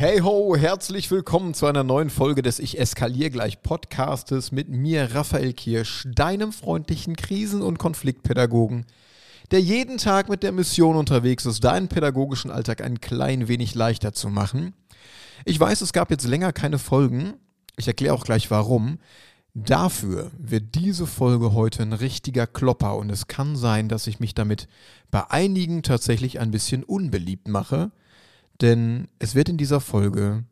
Hey ho, herzlich willkommen zu einer neuen Folge des Ich eskaliere gleich Podcastes mit mir, Raphael Kirsch, deinem freundlichen Krisen- und Konfliktpädagogen, der jeden Tag mit der Mission unterwegs ist, deinen pädagogischen Alltag ein klein wenig leichter zu machen. Ich weiß, es gab jetzt länger keine Folgen. Ich erkläre auch gleich warum. Dafür wird diese Folge heute ein richtiger Klopper und es kann sein, dass ich mich damit bei einigen tatsächlich ein bisschen unbeliebt mache denn es wird in dieser Folge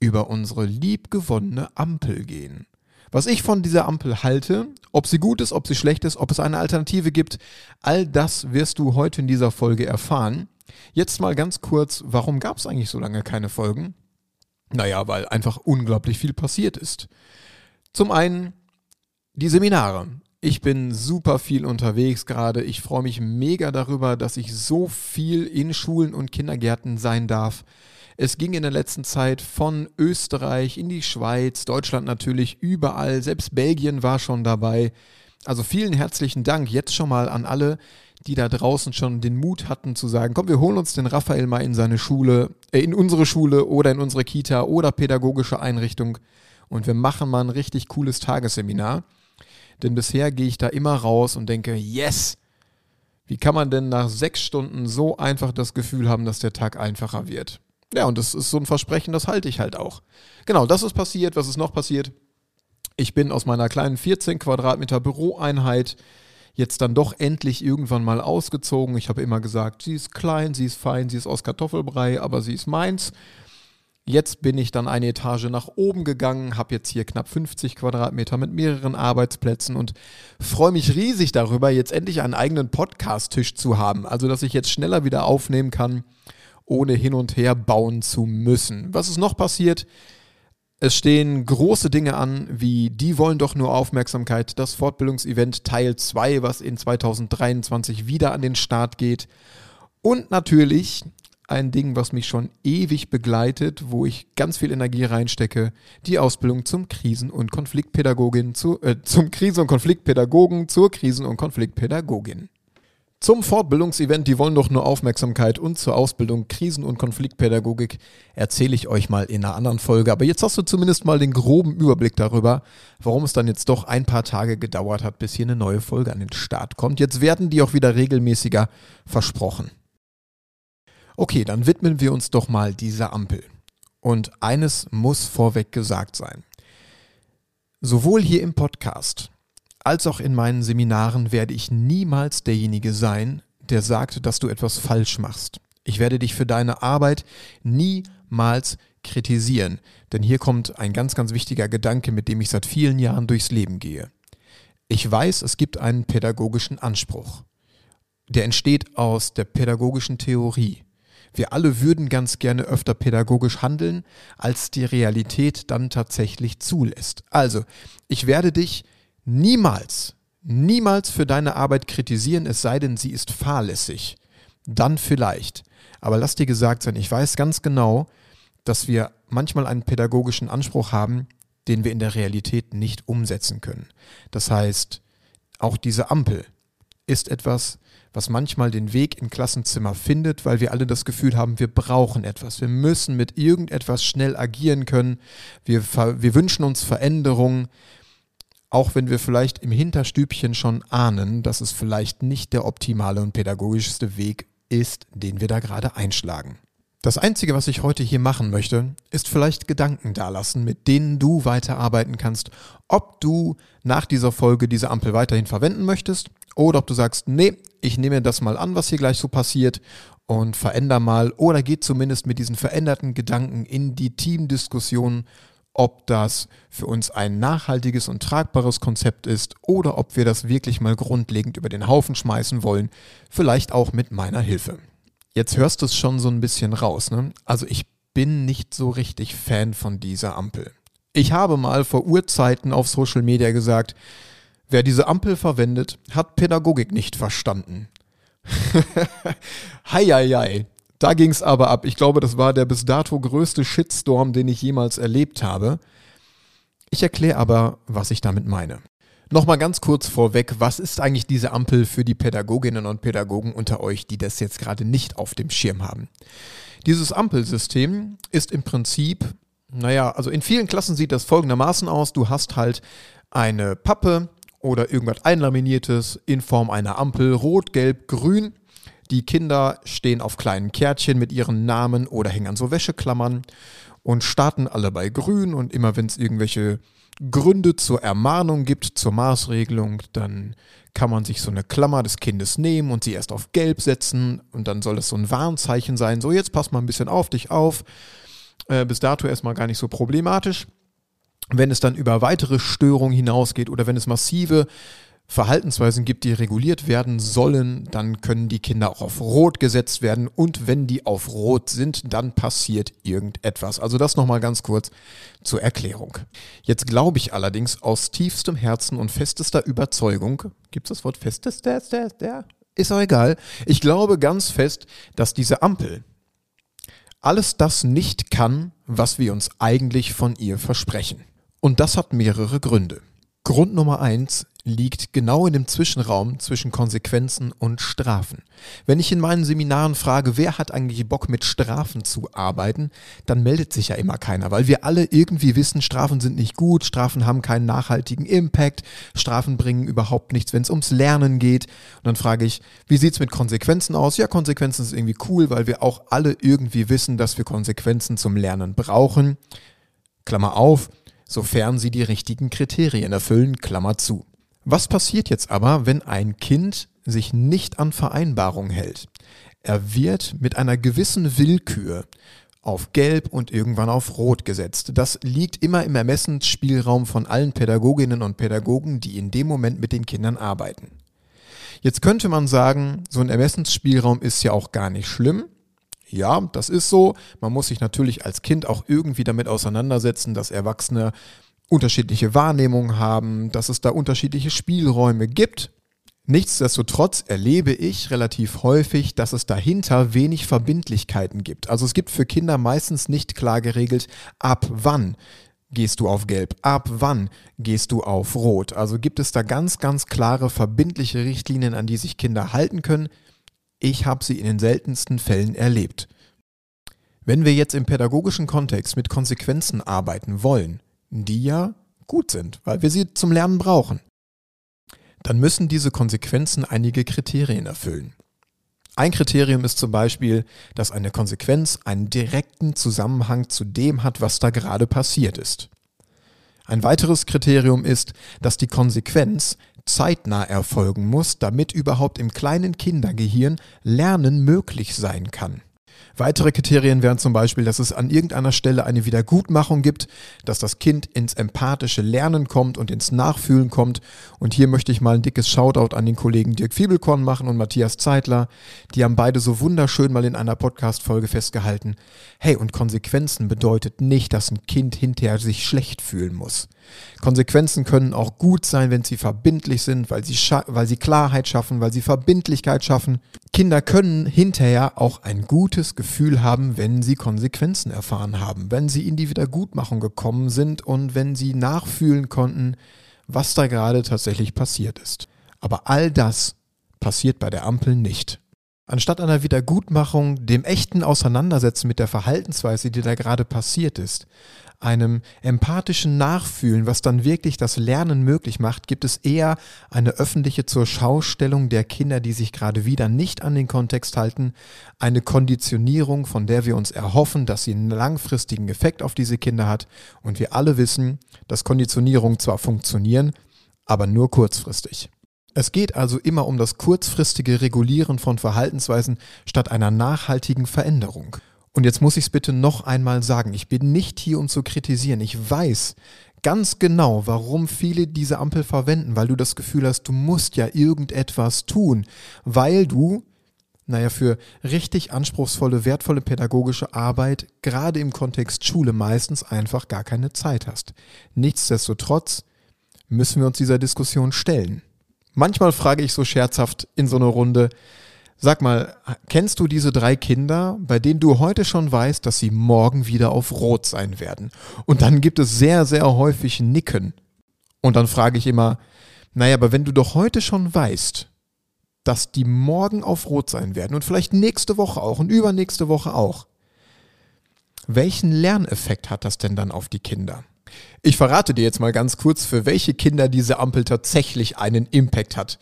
über unsere liebgewonnene Ampel gehen. Was ich von dieser Ampel halte, ob sie gut ist, ob sie schlecht ist, ob es eine Alternative gibt, all das wirst du heute in dieser Folge erfahren. Jetzt mal ganz kurz, warum gab es eigentlich so lange keine Folgen? Naja, weil einfach unglaublich viel passiert ist. Zum einen die Seminare. Ich bin super viel unterwegs gerade. Ich freue mich mega darüber, dass ich so viel in Schulen und Kindergärten sein darf. Es ging in der letzten Zeit von Österreich in die Schweiz, Deutschland natürlich, überall. Selbst Belgien war schon dabei. Also vielen herzlichen Dank jetzt schon mal an alle, die da draußen schon den Mut hatten zu sagen, komm, wir holen uns den Raphael mal in seine Schule, äh, in unsere Schule oder in unsere Kita oder pädagogische Einrichtung und wir machen mal ein richtig cooles Tagesseminar. Denn bisher gehe ich da immer raus und denke, yes! Wie kann man denn nach sechs Stunden so einfach das Gefühl haben, dass der Tag einfacher wird? Ja, und das ist so ein Versprechen, das halte ich halt auch. Genau, das ist passiert. Was ist noch passiert? Ich bin aus meiner kleinen 14 Quadratmeter Büroeinheit jetzt dann doch endlich irgendwann mal ausgezogen. Ich habe immer gesagt, sie ist klein, sie ist fein, sie ist aus Kartoffelbrei, aber sie ist meins. Jetzt bin ich dann eine Etage nach oben gegangen, habe jetzt hier knapp 50 Quadratmeter mit mehreren Arbeitsplätzen und freue mich riesig darüber, jetzt endlich einen eigenen Podcast-Tisch zu haben. Also, dass ich jetzt schneller wieder aufnehmen kann, ohne hin und her bauen zu müssen. Was ist noch passiert? Es stehen große Dinge an, wie die wollen doch nur Aufmerksamkeit, das Fortbildungsevent Teil 2, was in 2023 wieder an den Start geht. Und natürlich ein Ding, was mich schon ewig begleitet, wo ich ganz viel Energie reinstecke, die Ausbildung zum Krisen- und Konfliktpädagogin, zu, äh, zum Krisen- und Konfliktpädagogen, zur Krisen- und Konfliktpädagogin. Zum Fortbildungsevent, die wollen doch nur Aufmerksamkeit und zur Ausbildung Krisen- und Konfliktpädagogik erzähle ich euch mal in einer anderen Folge. Aber jetzt hast du zumindest mal den groben Überblick darüber, warum es dann jetzt doch ein paar Tage gedauert hat, bis hier eine neue Folge an den Start kommt. Jetzt werden die auch wieder regelmäßiger versprochen. Okay, dann widmen wir uns doch mal dieser Ampel. Und eines muss vorweg gesagt sein. Sowohl hier im Podcast als auch in meinen Seminaren werde ich niemals derjenige sein, der sagt, dass du etwas falsch machst. Ich werde dich für deine Arbeit niemals kritisieren, denn hier kommt ein ganz, ganz wichtiger Gedanke, mit dem ich seit vielen Jahren durchs Leben gehe. Ich weiß, es gibt einen pädagogischen Anspruch. Der entsteht aus der pädagogischen Theorie. Wir alle würden ganz gerne öfter pädagogisch handeln, als die Realität dann tatsächlich zulässt. Also, ich werde dich niemals, niemals für deine Arbeit kritisieren, es sei denn, sie ist fahrlässig. Dann vielleicht. Aber lass dir gesagt sein, ich weiß ganz genau, dass wir manchmal einen pädagogischen Anspruch haben, den wir in der Realität nicht umsetzen können. Das heißt, auch diese Ampel ist etwas, was manchmal den Weg in Klassenzimmer findet, weil wir alle das Gefühl haben, wir brauchen etwas. Wir müssen mit irgendetwas schnell agieren können. Wir, wir wünschen uns Veränderungen, auch wenn wir vielleicht im Hinterstübchen schon ahnen, dass es vielleicht nicht der optimale und pädagogischste Weg ist, den wir da gerade einschlagen. Das Einzige, was ich heute hier machen möchte, ist vielleicht Gedanken dalassen, mit denen du weiterarbeiten kannst, ob du nach dieser Folge diese Ampel weiterhin verwenden möchtest oder ob du sagst, nee, ich nehme das mal an, was hier gleich so passiert und veränder mal oder geht zumindest mit diesen veränderten Gedanken in die Teamdiskussion, ob das für uns ein nachhaltiges und tragbares Konzept ist oder ob wir das wirklich mal grundlegend über den Haufen schmeißen wollen, vielleicht auch mit meiner Hilfe. Jetzt hörst du es schon so ein bisschen raus, ne? Also ich bin nicht so richtig Fan von dieser Ampel. Ich habe mal vor Urzeiten auf Social Media gesagt, Wer diese Ampel verwendet, hat Pädagogik nicht verstanden. Heieiei. Da ging es aber ab. Ich glaube, das war der bis dato größte Shitstorm, den ich jemals erlebt habe. Ich erkläre aber, was ich damit meine. Nochmal ganz kurz vorweg, was ist eigentlich diese Ampel für die Pädagoginnen und Pädagogen unter euch, die das jetzt gerade nicht auf dem Schirm haben? Dieses Ampelsystem ist im Prinzip, naja, also in vielen Klassen sieht das folgendermaßen aus. Du hast halt eine Pappe oder irgendwas einlaminiertes in Form einer Ampel, rot, gelb, grün. Die Kinder stehen auf kleinen Kärtchen mit ihren Namen oder hängen an so Wäscheklammern und starten alle bei grün und immer wenn es irgendwelche Gründe zur Ermahnung gibt, zur Maßregelung, dann kann man sich so eine Klammer des Kindes nehmen und sie erst auf gelb setzen und dann soll das so ein Warnzeichen sein, so jetzt pass mal ein bisschen auf dich auf. Äh, bis dato erstmal gar nicht so problematisch. Wenn es dann über weitere Störungen hinausgeht oder wenn es massive Verhaltensweisen gibt, die reguliert werden sollen, dann können die Kinder auch auf Rot gesetzt werden und wenn die auf Rot sind, dann passiert irgendetwas. Also das nochmal ganz kurz zur Erklärung. Jetzt glaube ich allerdings aus tiefstem Herzen und festester Überzeugung, gibt es das Wort festester? Ist auch egal. Ich glaube ganz fest, dass diese Ampel alles das nicht kann, was wir uns eigentlich von ihr versprechen. Und das hat mehrere Gründe. Grund Nummer eins liegt genau in dem Zwischenraum zwischen Konsequenzen und Strafen. Wenn ich in meinen Seminaren frage, wer hat eigentlich Bock mit Strafen zu arbeiten, dann meldet sich ja immer keiner, weil wir alle irgendwie wissen, Strafen sind nicht gut, Strafen haben keinen nachhaltigen Impact, Strafen bringen überhaupt nichts, wenn es ums Lernen geht. Und dann frage ich, wie sieht's mit Konsequenzen aus? Ja, Konsequenzen ist irgendwie cool, weil wir auch alle irgendwie wissen, dass wir Konsequenzen zum Lernen brauchen. Klammer auf, sofern sie die richtigen Kriterien erfüllen, Klammer zu. Was passiert jetzt aber, wenn ein Kind sich nicht an Vereinbarungen hält? Er wird mit einer gewissen Willkür auf Gelb und irgendwann auf Rot gesetzt. Das liegt immer im Ermessensspielraum von allen Pädagoginnen und Pädagogen, die in dem Moment mit den Kindern arbeiten. Jetzt könnte man sagen, so ein Ermessensspielraum ist ja auch gar nicht schlimm. Ja, das ist so. Man muss sich natürlich als Kind auch irgendwie damit auseinandersetzen, dass Erwachsene unterschiedliche Wahrnehmungen haben, dass es da unterschiedliche Spielräume gibt. Nichtsdestotrotz erlebe ich relativ häufig, dass es dahinter wenig Verbindlichkeiten gibt. Also es gibt für Kinder meistens nicht klar geregelt, ab wann gehst du auf Gelb, ab wann gehst du auf Rot. Also gibt es da ganz, ganz klare verbindliche Richtlinien, an die sich Kinder halten können. Ich habe sie in den seltensten Fällen erlebt. Wenn wir jetzt im pädagogischen Kontext mit Konsequenzen arbeiten wollen, die ja gut sind, weil wir sie zum Lernen brauchen, dann müssen diese Konsequenzen einige Kriterien erfüllen. Ein Kriterium ist zum Beispiel, dass eine Konsequenz einen direkten Zusammenhang zu dem hat, was da gerade passiert ist. Ein weiteres Kriterium ist, dass die Konsequenz zeitnah erfolgen muss, damit überhaupt im kleinen Kindergehirn Lernen möglich sein kann. Weitere Kriterien wären zum Beispiel, dass es an irgendeiner Stelle eine Wiedergutmachung gibt, dass das Kind ins empathische Lernen kommt und ins Nachfühlen kommt. Und hier möchte ich mal ein dickes Shoutout an den Kollegen Dirk Fiebelkorn machen und Matthias Zeitler. Die haben beide so wunderschön mal in einer Podcast-Folge festgehalten. Hey, und Konsequenzen bedeutet nicht, dass ein Kind hinterher sich schlecht fühlen muss. Konsequenzen können auch gut sein, wenn sie verbindlich sind, weil sie, weil sie Klarheit schaffen, weil sie Verbindlichkeit schaffen. Kinder können hinterher auch ein gutes Gefühl haben, wenn sie Konsequenzen erfahren haben, wenn sie in die Wiedergutmachung gekommen sind und wenn sie nachfühlen konnten, was da gerade tatsächlich passiert ist. Aber all das passiert bei der Ampel nicht. Anstatt einer Wiedergutmachung, dem echten Auseinandersetzen mit der Verhaltensweise, die da gerade passiert ist, einem empathischen Nachfühlen, was dann wirklich das Lernen möglich macht, gibt es eher eine öffentliche zur Schaustellung der Kinder, die sich gerade wieder nicht an den Kontext halten, eine Konditionierung, von der wir uns erhoffen, dass sie einen langfristigen Effekt auf diese Kinder hat. Und wir alle wissen, dass Konditionierungen zwar funktionieren, aber nur kurzfristig. Es geht also immer um das kurzfristige Regulieren von Verhaltensweisen statt einer nachhaltigen Veränderung. Und jetzt muss ich es bitte noch einmal sagen, ich bin nicht hier, um zu kritisieren. Ich weiß ganz genau, warum viele diese Ampel verwenden, weil du das Gefühl hast, du musst ja irgendetwas tun, weil du, naja, für richtig anspruchsvolle, wertvolle pädagogische Arbeit, gerade im Kontext Schule, meistens einfach gar keine Zeit hast. Nichtsdestotrotz Müssen wir uns dieser Diskussion stellen? Manchmal frage ich so scherzhaft in so einer Runde, sag mal, kennst du diese drei Kinder, bei denen du heute schon weißt, dass sie morgen wieder auf Rot sein werden? Und dann gibt es sehr, sehr häufig Nicken. Und dann frage ich immer, naja, aber wenn du doch heute schon weißt, dass die morgen auf Rot sein werden und vielleicht nächste Woche auch und übernächste Woche auch, welchen Lerneffekt hat das denn dann auf die Kinder? Ich verrate dir jetzt mal ganz kurz, für welche Kinder diese Ampel tatsächlich einen Impact hat.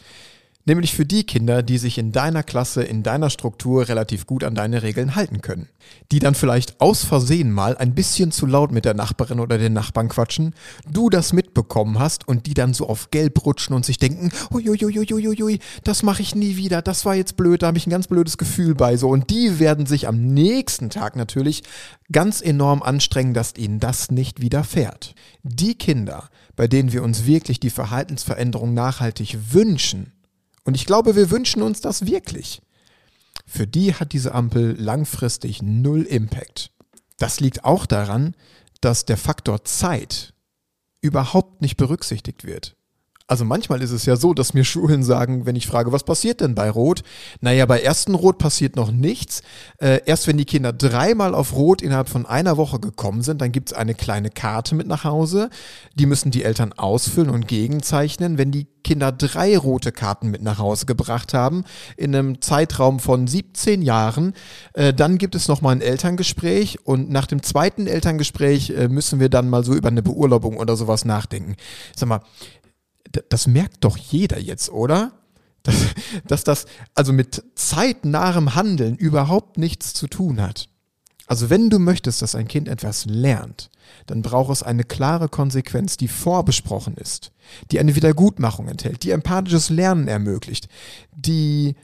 Nämlich für die Kinder, die sich in deiner Klasse, in deiner Struktur relativ gut an deine Regeln halten können. Die dann vielleicht aus Versehen mal ein bisschen zu laut mit der Nachbarin oder den Nachbarn quatschen, du das mitbekommen hast und die dann so auf gelb rutschen und sich denken, uiuiuiuiui, das mache ich nie wieder, das war jetzt blöd, da habe ich ein ganz blödes Gefühl bei so. Und die werden sich am nächsten Tag natürlich ganz enorm anstrengen, dass ihnen das nicht widerfährt. Die Kinder, bei denen wir uns wirklich die Verhaltensveränderung nachhaltig wünschen, und ich glaube, wir wünschen uns das wirklich. Für die hat diese Ampel langfristig null Impact. Das liegt auch daran, dass der Faktor Zeit überhaupt nicht berücksichtigt wird. Also manchmal ist es ja so, dass mir Schulen sagen, wenn ich frage, was passiert denn bei Rot? Naja, bei ersten Rot passiert noch nichts. Äh, erst wenn die Kinder dreimal auf Rot innerhalb von einer Woche gekommen sind, dann gibt es eine kleine Karte mit nach Hause. Die müssen die Eltern ausfüllen und gegenzeichnen. Wenn die Kinder drei rote Karten mit nach Hause gebracht haben, in einem Zeitraum von 17 Jahren, äh, dann gibt es nochmal ein Elterngespräch und nach dem zweiten Elterngespräch äh, müssen wir dann mal so über eine Beurlaubung oder sowas nachdenken. Sag mal, das merkt doch jeder jetzt, oder? Dass, dass das also mit zeitnahem Handeln überhaupt nichts zu tun hat. Also wenn du möchtest, dass ein Kind etwas lernt, dann braucht es eine klare Konsequenz, die vorbesprochen ist, die eine Wiedergutmachung enthält, die empathisches Lernen ermöglicht, die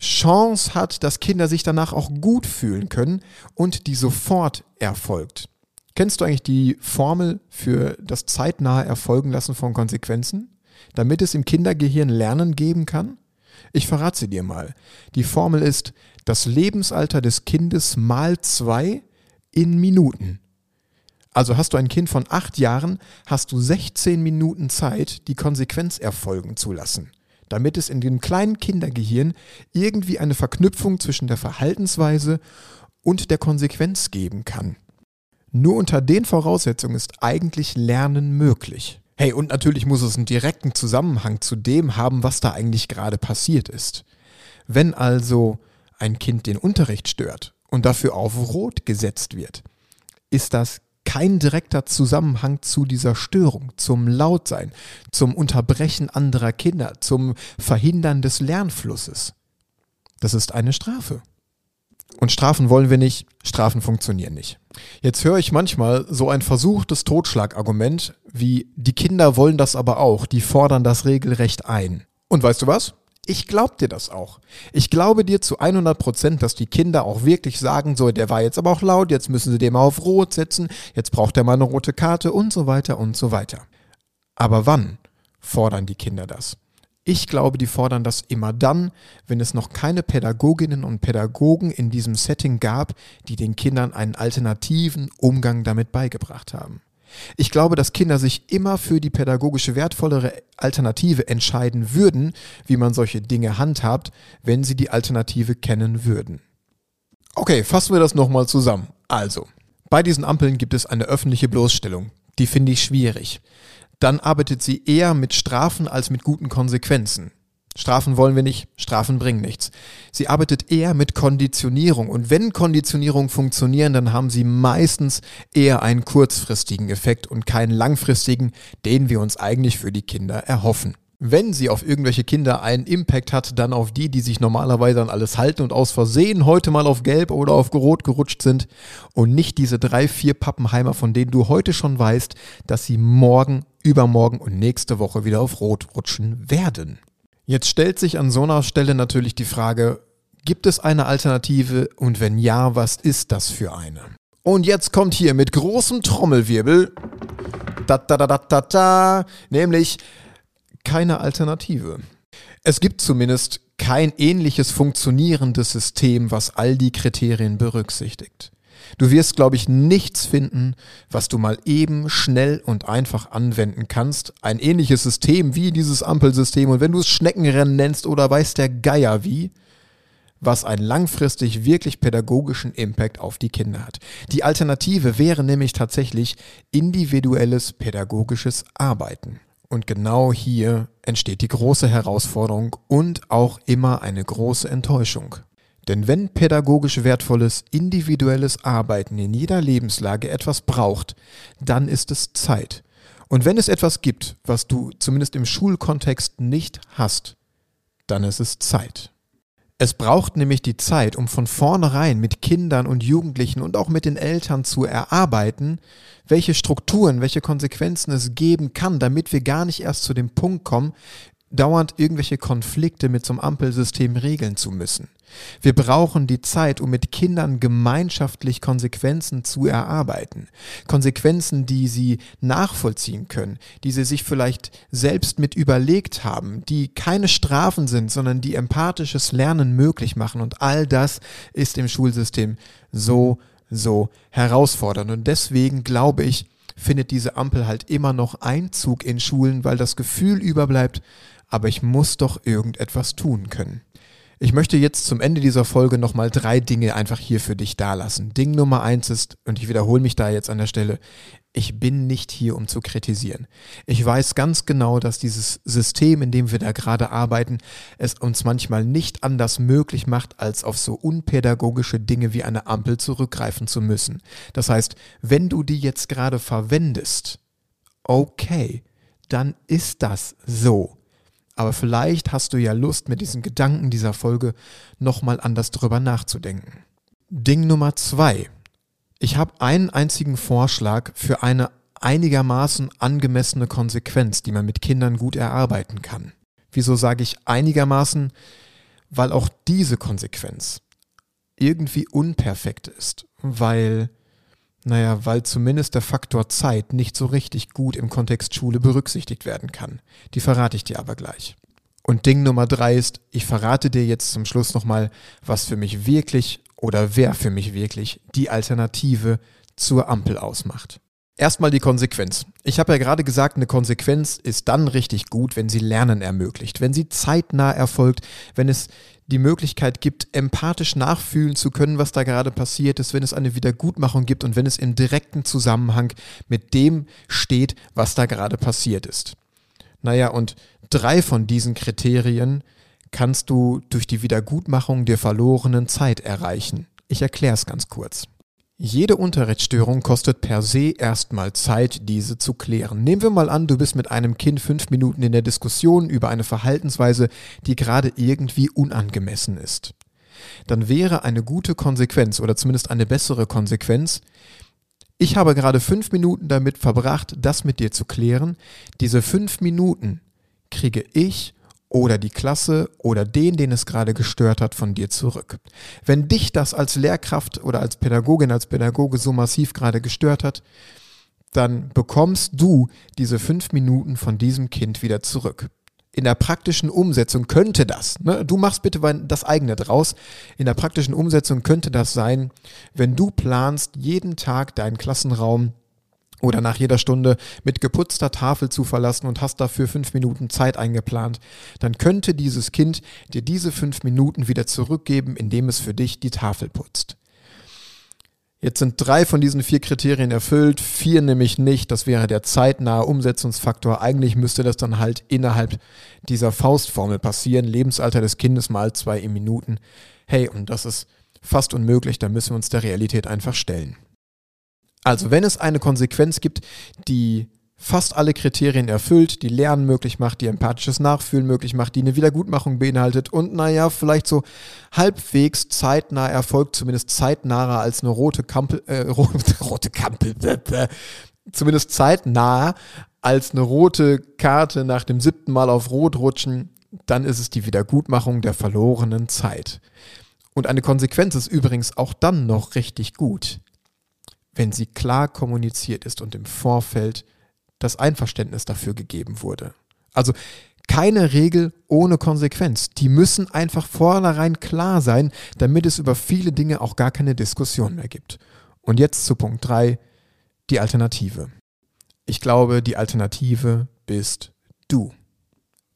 Chance hat, dass Kinder sich danach auch gut fühlen können und die sofort erfolgt. Kennst du eigentlich die Formel für das zeitnahe Erfolgen lassen von Konsequenzen, damit es im Kindergehirn Lernen geben kann? Ich verrate sie dir mal. Die Formel ist das Lebensalter des Kindes mal zwei in Minuten. Also hast du ein Kind von acht Jahren, hast du 16 Minuten Zeit, die Konsequenz erfolgen zu lassen, damit es in dem kleinen Kindergehirn irgendwie eine Verknüpfung zwischen der Verhaltensweise und der Konsequenz geben kann. Nur unter den Voraussetzungen ist eigentlich Lernen möglich. Hey, und natürlich muss es einen direkten Zusammenhang zu dem haben, was da eigentlich gerade passiert ist. Wenn also ein Kind den Unterricht stört und dafür auf Rot gesetzt wird, ist das kein direkter Zusammenhang zu dieser Störung, zum Lautsein, zum Unterbrechen anderer Kinder, zum Verhindern des Lernflusses. Das ist eine Strafe. Und Strafen wollen wir nicht, Strafen funktionieren nicht. Jetzt höre ich manchmal so ein versuchtes Totschlagargument wie, die Kinder wollen das aber auch, die fordern das regelrecht ein. Und weißt du was? Ich glaube dir das auch. Ich glaube dir zu 100 Prozent, dass die Kinder auch wirklich sagen, so, der war jetzt aber auch laut, jetzt müssen sie den mal auf Rot setzen, jetzt braucht er mal eine rote Karte und so weiter und so weiter. Aber wann fordern die Kinder das? Ich glaube, die fordern das immer dann, wenn es noch keine Pädagoginnen und Pädagogen in diesem Setting gab, die den Kindern einen alternativen Umgang damit beigebracht haben. Ich glaube, dass Kinder sich immer für die pädagogische wertvollere Alternative entscheiden würden, wie man solche Dinge handhabt, wenn sie die Alternative kennen würden. Okay, fassen wir das nochmal zusammen. Also, bei diesen Ampeln gibt es eine öffentliche Bloßstellung. Die finde ich schwierig dann arbeitet sie eher mit Strafen als mit guten Konsequenzen. Strafen wollen wir nicht, Strafen bringen nichts. Sie arbeitet eher mit Konditionierung und wenn Konditionierungen funktionieren, dann haben sie meistens eher einen kurzfristigen Effekt und keinen langfristigen, den wir uns eigentlich für die Kinder erhoffen wenn sie auf irgendwelche Kinder einen Impact hat, dann auf die, die sich normalerweise an alles halten und aus Versehen heute mal auf Gelb oder auf Rot gerutscht sind und nicht diese drei, vier Pappenheimer, von denen du heute schon weißt, dass sie morgen, übermorgen und nächste Woche wieder auf Rot rutschen werden. Jetzt stellt sich an so einer Stelle natürlich die Frage, gibt es eine Alternative und wenn ja, was ist das für eine? Und jetzt kommt hier mit großem Trommelwirbel, da, da, da, da, da, da, nämlich keine Alternative. Es gibt zumindest kein ähnliches funktionierendes System, was all die Kriterien berücksichtigt. Du wirst, glaube ich, nichts finden, was du mal eben schnell und einfach anwenden kannst. Ein ähnliches System wie dieses Ampelsystem. Und wenn du es Schneckenrennen nennst oder weiß der Geier wie, was einen langfristig wirklich pädagogischen Impact auf die Kinder hat. Die Alternative wäre nämlich tatsächlich individuelles pädagogisches Arbeiten. Und genau hier entsteht die große Herausforderung und auch immer eine große Enttäuschung. Denn wenn pädagogisch wertvolles, individuelles Arbeiten in jeder Lebenslage etwas braucht, dann ist es Zeit. Und wenn es etwas gibt, was du zumindest im Schulkontext nicht hast, dann ist es Zeit. Es braucht nämlich die Zeit, um von vornherein mit Kindern und Jugendlichen und auch mit den Eltern zu erarbeiten, welche Strukturen, welche Konsequenzen es geben kann, damit wir gar nicht erst zu dem Punkt kommen, dauernd irgendwelche Konflikte mit so einem Ampelsystem regeln zu müssen. Wir brauchen die Zeit, um mit Kindern gemeinschaftlich Konsequenzen zu erarbeiten. Konsequenzen, die sie nachvollziehen können, die sie sich vielleicht selbst mit überlegt haben, die keine Strafen sind, sondern die empathisches Lernen möglich machen. Und all das ist im Schulsystem so, so herausfordernd. Und deswegen glaube ich, findet diese Ampel halt immer noch Einzug in Schulen, weil das Gefühl überbleibt, aber ich muss doch irgendetwas tun können. Ich möchte jetzt zum Ende dieser Folge nochmal drei Dinge einfach hier für dich dalassen. Ding Nummer eins ist, und ich wiederhole mich da jetzt an der Stelle, ich bin nicht hier, um zu kritisieren. Ich weiß ganz genau, dass dieses System, in dem wir da gerade arbeiten, es uns manchmal nicht anders möglich macht, als auf so unpädagogische Dinge wie eine Ampel zurückgreifen zu müssen. Das heißt, wenn du die jetzt gerade verwendest, okay, dann ist das so. Aber vielleicht hast du ja Lust, mit diesen Gedanken dieser Folge nochmal anders drüber nachzudenken. Ding Nummer zwei. Ich habe einen einzigen Vorschlag für eine einigermaßen angemessene Konsequenz, die man mit Kindern gut erarbeiten kann. Wieso sage ich einigermaßen? Weil auch diese Konsequenz irgendwie unperfekt ist, weil naja, weil zumindest der Faktor Zeit nicht so richtig gut im Kontext Schule berücksichtigt werden kann. Die verrate ich dir aber gleich. Und Ding Nummer drei ist, ich verrate dir jetzt zum Schluss nochmal, was für mich wirklich oder wer für mich wirklich die Alternative zur Ampel ausmacht. Erstmal die Konsequenz. Ich habe ja gerade gesagt, eine Konsequenz ist dann richtig gut, wenn sie Lernen ermöglicht, wenn sie zeitnah erfolgt, wenn es die Möglichkeit gibt, empathisch nachfühlen zu können, was da gerade passiert ist, wenn es eine Wiedergutmachung gibt und wenn es im direkten Zusammenhang mit dem steht, was da gerade passiert ist. Naja, und drei von diesen Kriterien kannst du durch die Wiedergutmachung der verlorenen Zeit erreichen. Ich erkläre es ganz kurz. Jede Unterrichtsstörung kostet per se erstmal Zeit, diese zu klären. Nehmen wir mal an, du bist mit einem Kind fünf Minuten in der Diskussion über eine Verhaltensweise, die gerade irgendwie unangemessen ist. Dann wäre eine gute Konsequenz oder zumindest eine bessere Konsequenz, ich habe gerade fünf Minuten damit verbracht, das mit dir zu klären. Diese fünf Minuten kriege ich oder die Klasse oder den, den es gerade gestört hat, von dir zurück. Wenn dich das als Lehrkraft oder als Pädagogin, als Pädagoge so massiv gerade gestört hat, dann bekommst du diese fünf Minuten von diesem Kind wieder zurück. In der praktischen Umsetzung könnte das, ne, du machst bitte das eigene draus, in der praktischen Umsetzung könnte das sein, wenn du planst, jeden Tag deinen Klassenraum oder nach jeder Stunde mit geputzter Tafel zu verlassen und hast dafür fünf Minuten Zeit eingeplant, dann könnte dieses Kind dir diese fünf Minuten wieder zurückgeben, indem es für dich die Tafel putzt. Jetzt sind drei von diesen vier Kriterien erfüllt, vier nämlich nicht. Das wäre der zeitnahe Umsetzungsfaktor. Eigentlich müsste das dann halt innerhalb dieser Faustformel passieren. Lebensalter des Kindes mal zwei Minuten. Hey, und das ist fast unmöglich. Da müssen wir uns der Realität einfach stellen. Also wenn es eine Konsequenz gibt, die fast alle Kriterien erfüllt, die Lernen möglich macht, die empathisches Nachfühlen möglich macht, die eine Wiedergutmachung beinhaltet und naja, vielleicht so halbwegs zeitnah erfolgt, zumindest zeitnaher als eine rote Kampel, äh, rote, rote Kampel, zumindest zeitnah als eine rote Karte nach dem siebten Mal auf Rot rutschen, dann ist es die Wiedergutmachung der verlorenen Zeit. Und eine Konsequenz ist übrigens auch dann noch richtig gut wenn sie klar kommuniziert ist und im Vorfeld das Einverständnis dafür gegeben wurde. Also keine Regel ohne Konsequenz. Die müssen einfach vornherein klar sein, damit es über viele Dinge auch gar keine Diskussion mehr gibt. Und jetzt zu Punkt 3, die Alternative. Ich glaube, die Alternative bist du.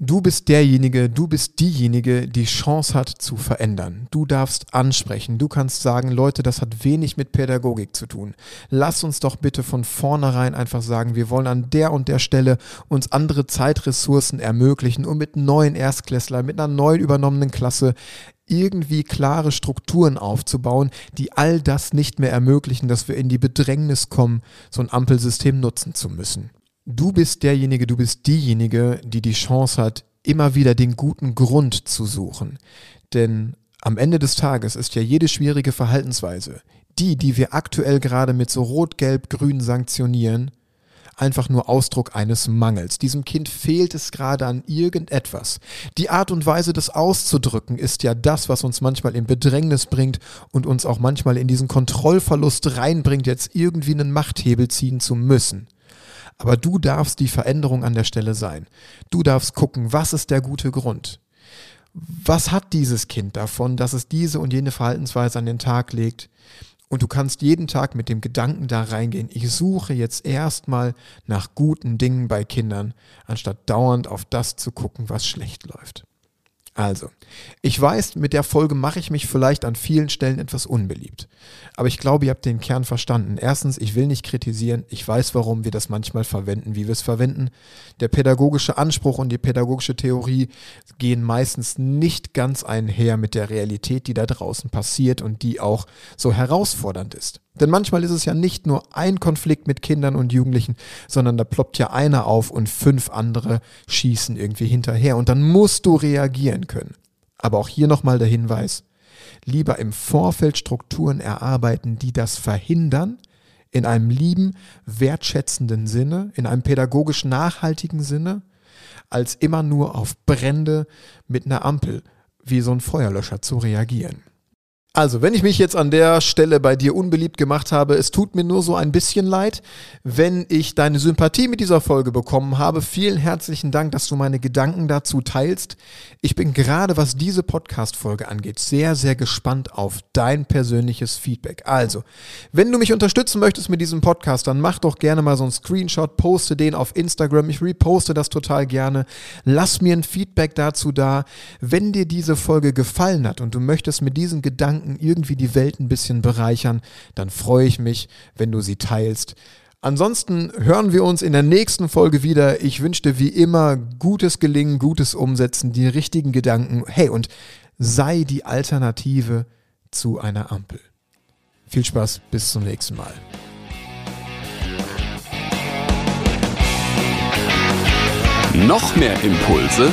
Du bist derjenige, du bist diejenige, die Chance hat zu verändern. Du darfst ansprechen. Du kannst sagen, Leute, das hat wenig mit Pädagogik zu tun. Lass uns doch bitte von vornherein einfach sagen, wir wollen an der und der Stelle uns andere Zeitressourcen ermöglichen und mit neuen Erstklässlern, mit einer neu übernommenen Klasse irgendwie klare Strukturen aufzubauen, die all das nicht mehr ermöglichen, dass wir in die Bedrängnis kommen, so ein Ampelsystem nutzen zu müssen. Du bist derjenige, du bist diejenige, die die Chance hat, immer wieder den guten Grund zu suchen. Denn am Ende des Tages ist ja jede schwierige Verhaltensweise, die, die wir aktuell gerade mit so rot, gelb, grün sanktionieren, einfach nur Ausdruck eines Mangels. Diesem Kind fehlt es gerade an irgendetwas. Die Art und Weise, das auszudrücken, ist ja das, was uns manchmal in Bedrängnis bringt und uns auch manchmal in diesen Kontrollverlust reinbringt, jetzt irgendwie einen Machthebel ziehen zu müssen. Aber du darfst die Veränderung an der Stelle sein. Du darfst gucken, was ist der gute Grund? Was hat dieses Kind davon, dass es diese und jene Verhaltensweise an den Tag legt? Und du kannst jeden Tag mit dem Gedanken da reingehen, ich suche jetzt erstmal nach guten Dingen bei Kindern, anstatt dauernd auf das zu gucken, was schlecht läuft. Also, ich weiß, mit der Folge mache ich mich vielleicht an vielen Stellen etwas unbeliebt. Aber ich glaube, ihr habt den Kern verstanden. Erstens, ich will nicht kritisieren. Ich weiß, warum wir das manchmal verwenden, wie wir es verwenden. Der pädagogische Anspruch und die pädagogische Theorie gehen meistens nicht ganz einher mit der Realität, die da draußen passiert und die auch so herausfordernd ist. Denn manchmal ist es ja nicht nur ein Konflikt mit Kindern und Jugendlichen, sondern da ploppt ja einer auf und fünf andere schießen irgendwie hinterher und dann musst du reagieren können. Aber auch hier nochmal der Hinweis, lieber im Vorfeld Strukturen erarbeiten, die das verhindern, in einem lieben, wertschätzenden Sinne, in einem pädagogisch nachhaltigen Sinne, als immer nur auf Brände mit einer Ampel wie so ein Feuerlöscher zu reagieren. Also, wenn ich mich jetzt an der Stelle bei dir unbeliebt gemacht habe, es tut mir nur so ein bisschen leid, wenn ich deine Sympathie mit dieser Folge bekommen habe. Vielen herzlichen Dank, dass du meine Gedanken dazu teilst. Ich bin gerade, was diese Podcast-Folge angeht, sehr, sehr gespannt auf dein persönliches Feedback. Also, wenn du mich unterstützen möchtest mit diesem Podcast, dann mach doch gerne mal so einen Screenshot, poste den auf Instagram. Ich reposte das total gerne. Lass mir ein Feedback dazu da. Wenn dir diese Folge gefallen hat und du möchtest mit diesen Gedanken Gedanken irgendwie die Welt ein bisschen bereichern, dann freue ich mich, wenn du sie teilst. Ansonsten hören wir uns in der nächsten Folge wieder. Ich wünsche dir wie immer gutes Gelingen, gutes Umsetzen, die richtigen Gedanken. Hey, und sei die Alternative zu einer Ampel. Viel Spaß, bis zum nächsten Mal. Noch mehr Impulse